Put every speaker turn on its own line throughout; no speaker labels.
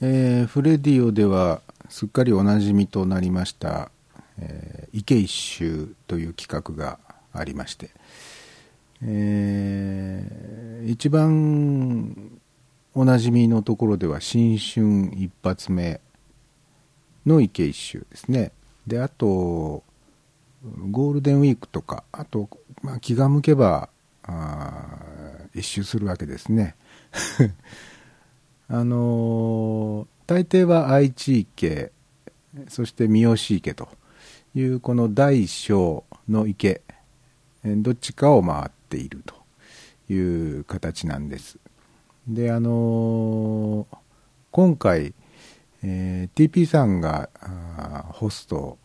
えー、フレディオではすっかりおなじみとなりました「えー、池一周」という企画がありまして、えー、一番おなじみのところでは新春一発目の池一周ですね。であとゴールデンウィークとかあと、まあ、気が向けばあ一周するわけですね。あの大抵は愛知池そして三好池というこの大小の池どっちかを回っているという形なんです。であの今回、えー、TP さんがホスト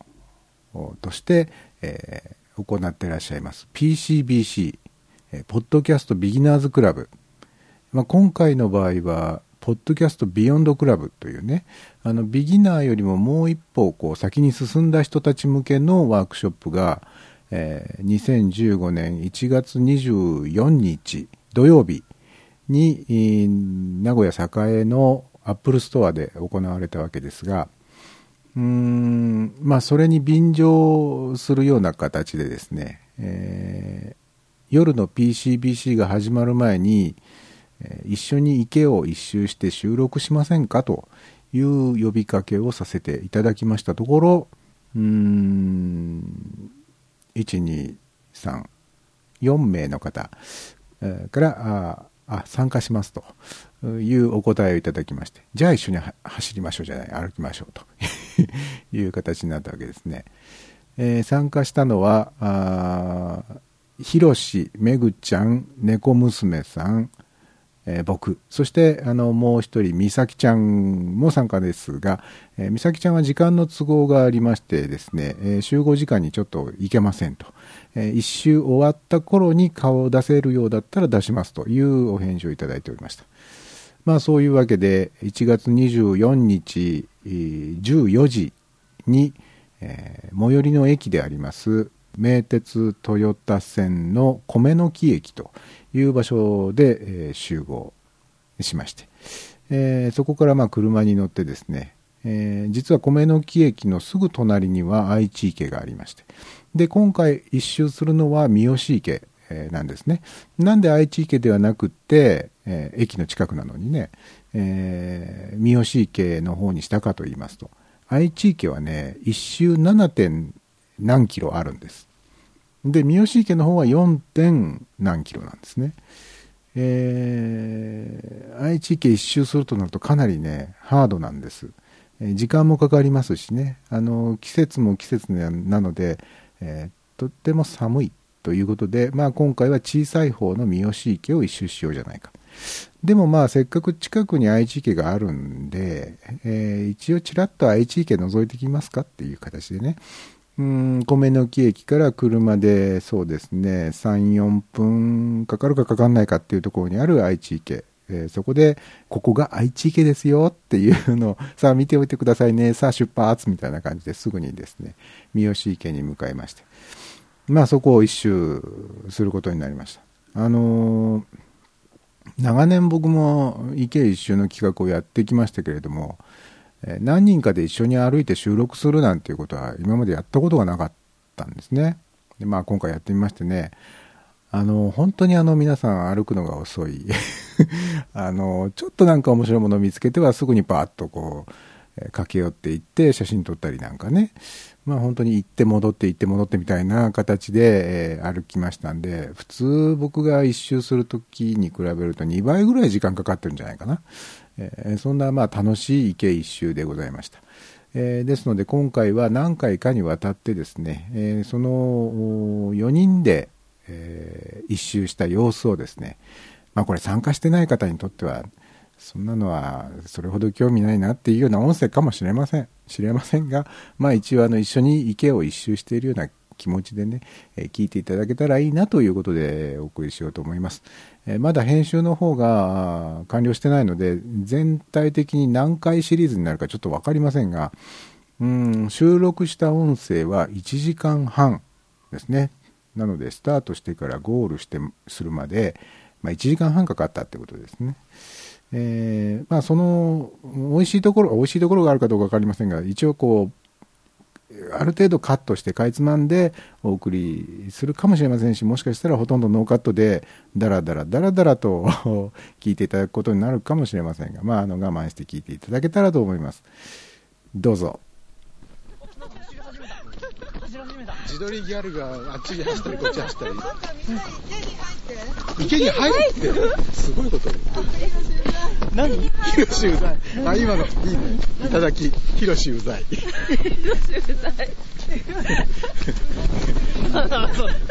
として、えー、行ってらっしゃいます。PCBC えポッドキャストビギナーズクラブ、まあ、今回の場合はポッドキャストビヨンドクラブというね、あの、ビギナーよりももう一歩、こう、先に進んだ人たち向けのワークショップが、えー、2015年1月24日土曜日に、名古屋栄のアップルストアで行われたわけですが、うーん、まあ、それに便乗するような形でですね、えー、夜の PCBC が始まる前に、一緒に池を一周して収録しませんかという呼びかけをさせていただきましたところ、うーん、1、2、3、4名の方からああ参加しますというお答えをいただきまして、じゃあ一緒に走りましょうじゃない、歩きましょうと いう形になったわけですね。えー、参加したのは、ひろし、めぐちゃん、猫娘さん、えー、僕、そしてあのもう一人、美咲ちゃんも参加ですが、えー、美咲ちゃんは時間の都合がありましてですね、えー、集合時間にちょっと行けませんと、えー、一周終わった頃に顔を出せるようだったら出しますというお返事をいただいておりました。まあそういうわけで、1月24日、14時に、えー、最寄りの駅であります、名鉄豊田線の米の木駅という場所で、え、集合しまして、え、そこからま車に乗ってですね、え、実は米の木駅のすぐ隣には愛知池がありましてで今回一周するのは三好池、え、なんですねなんで愛知池ではなくって、え、駅の近くなのにね、えー、三好池の方にしたかと言いますと愛知池はね一周 7. 何キロあるんですで、三好池の方は 4. 点何キロなんですね。えー、愛知池一周するとなるとかなりね、ハードなんです。え、時間もかかりますしね、あの、季節も季節なので、えー、とっても寒いということで、まあ今回は小さい方の三好池を一周しようじゃないか。でもまあせっかく近くに愛知池があるんで、えー、一応ちらっと愛知池覗いてきますかっていう形でね、うん米の木駅から車でそうですね34分かかるかかかんないかっていうところにある愛知池、えー、そこでここが愛知池ですよっていうのを さあ見ておいてくださいね。さあ出発みたいな感じですぐにですね三好池に向かいまして。まあそこを一周することになりました。あのー、長年僕も池一周の企画をやってきましたけれども何人かで一緒に歩いて収録するなんていうことは今までやったことがなかったんですね。でまあ今回やってみましてね、あの、本当にあの皆さん歩くのが遅い。あの、ちょっとなんか面白いものを見つけてはすぐにパーッとこう、駆け寄っていって写真撮ったりなんかね。まあ本当に行って戻って行って戻ってみたいな形で、えー、歩きましたんで、普通僕が一周するときに比べると2倍ぐらい時間かかってるんじゃないかな。え、そんなまあ楽しい池一周でございました。え、ですので今回は何回かにわたってですね、え、その4人で、えー、一周した様子をですね、まあこれ参加してない方にとっては、そんなのはそれほど興味ないなっていうような音声かもしれません。知れませんが、まあ一応あの一緒に池を一周しているような気持ちでね、え聞いていただけたらいいなということでお送りしようと思います。えまだ編集の方が完了してないので、全体的に何回シリーズになるかちょっと分かりませんが、うん収録した音声は1時間半ですね。なので、スタートしてからゴールしてするまで、まあ、1時間半かかったってことですね。えーまあ、その美味しいところ美味しいところがあるかどうか分かりませんが一応こうある程度カットしてかいつまんでお送りするかもしれませんしもしかしたらほとんどノーカットでダラダラダラダラと聞いていただくことになるかもしれませんが、まあ、あの我慢して聞いていただけたらと思います。どうぞ。
自撮りギャルがあっちに走ったりこっち走ったり。池に入って。すごいこと。言う
何？
ヒロシうざいあ今のいいね。いただきヒロシうざい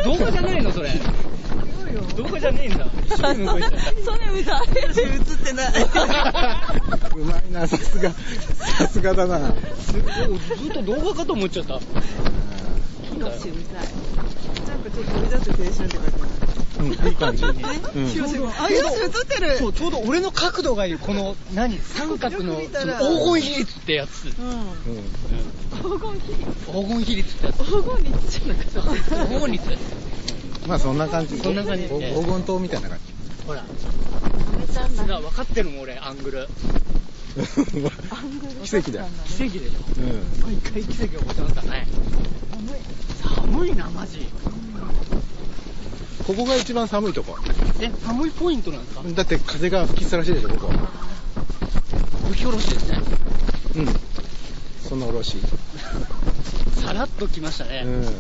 動画じゃねえのそれ。動画じゃねえんだ。一緒に動い
映ってないう
まいなさすがさすがだな
すずっと動画かと思っちゃった
ヒロシうざいなん。かちょっと飛び出して青春って書いて
うんいい感じ、うん、
あるヒロシもあヒロシ映ってる
そうちょうど俺の角度がいいこの何三角の黄金比率ってやつ。
うん。黄金比率
黄金比率ってやつ。
黄金率じゃなくて。
黄金率
まあそんな感じ。
そんな感じ
お黄金塔みたいな感じ。
ほら。
めちゃんだ
が分かってるもん俺アングル。
アングル
奇跡だよ。
奇跡でしょ。
うん。
毎回奇跡が起こってましたね寒いなマジ。
ここが一番寒いとこ。
え寒いポイントなんですか？
だって風が吹きさらしいでしょここ。
吹き下ろしですね。
うん。そのおろし。
さらっと来ましたね、
うん。
普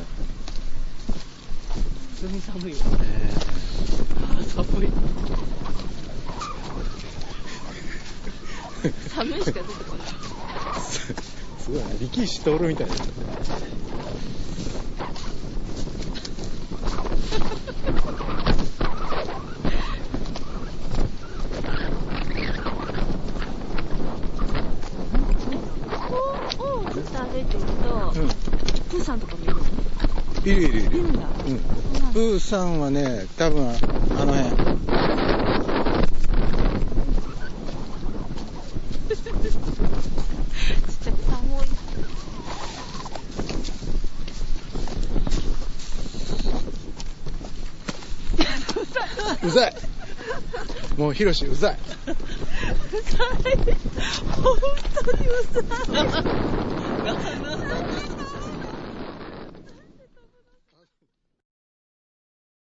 通に寒いよあー寒い。
寒いしか出てこない。
すごいな力士徹みたいな
ここをずっと歩いていると、
うん
プーさんとかもいるの
いるいるいる。
いるん。だ
うーさんはね多分あの辺。
ちっちゃく寒い。
うざい。もうヒロシうざい。
本当にうざい。
な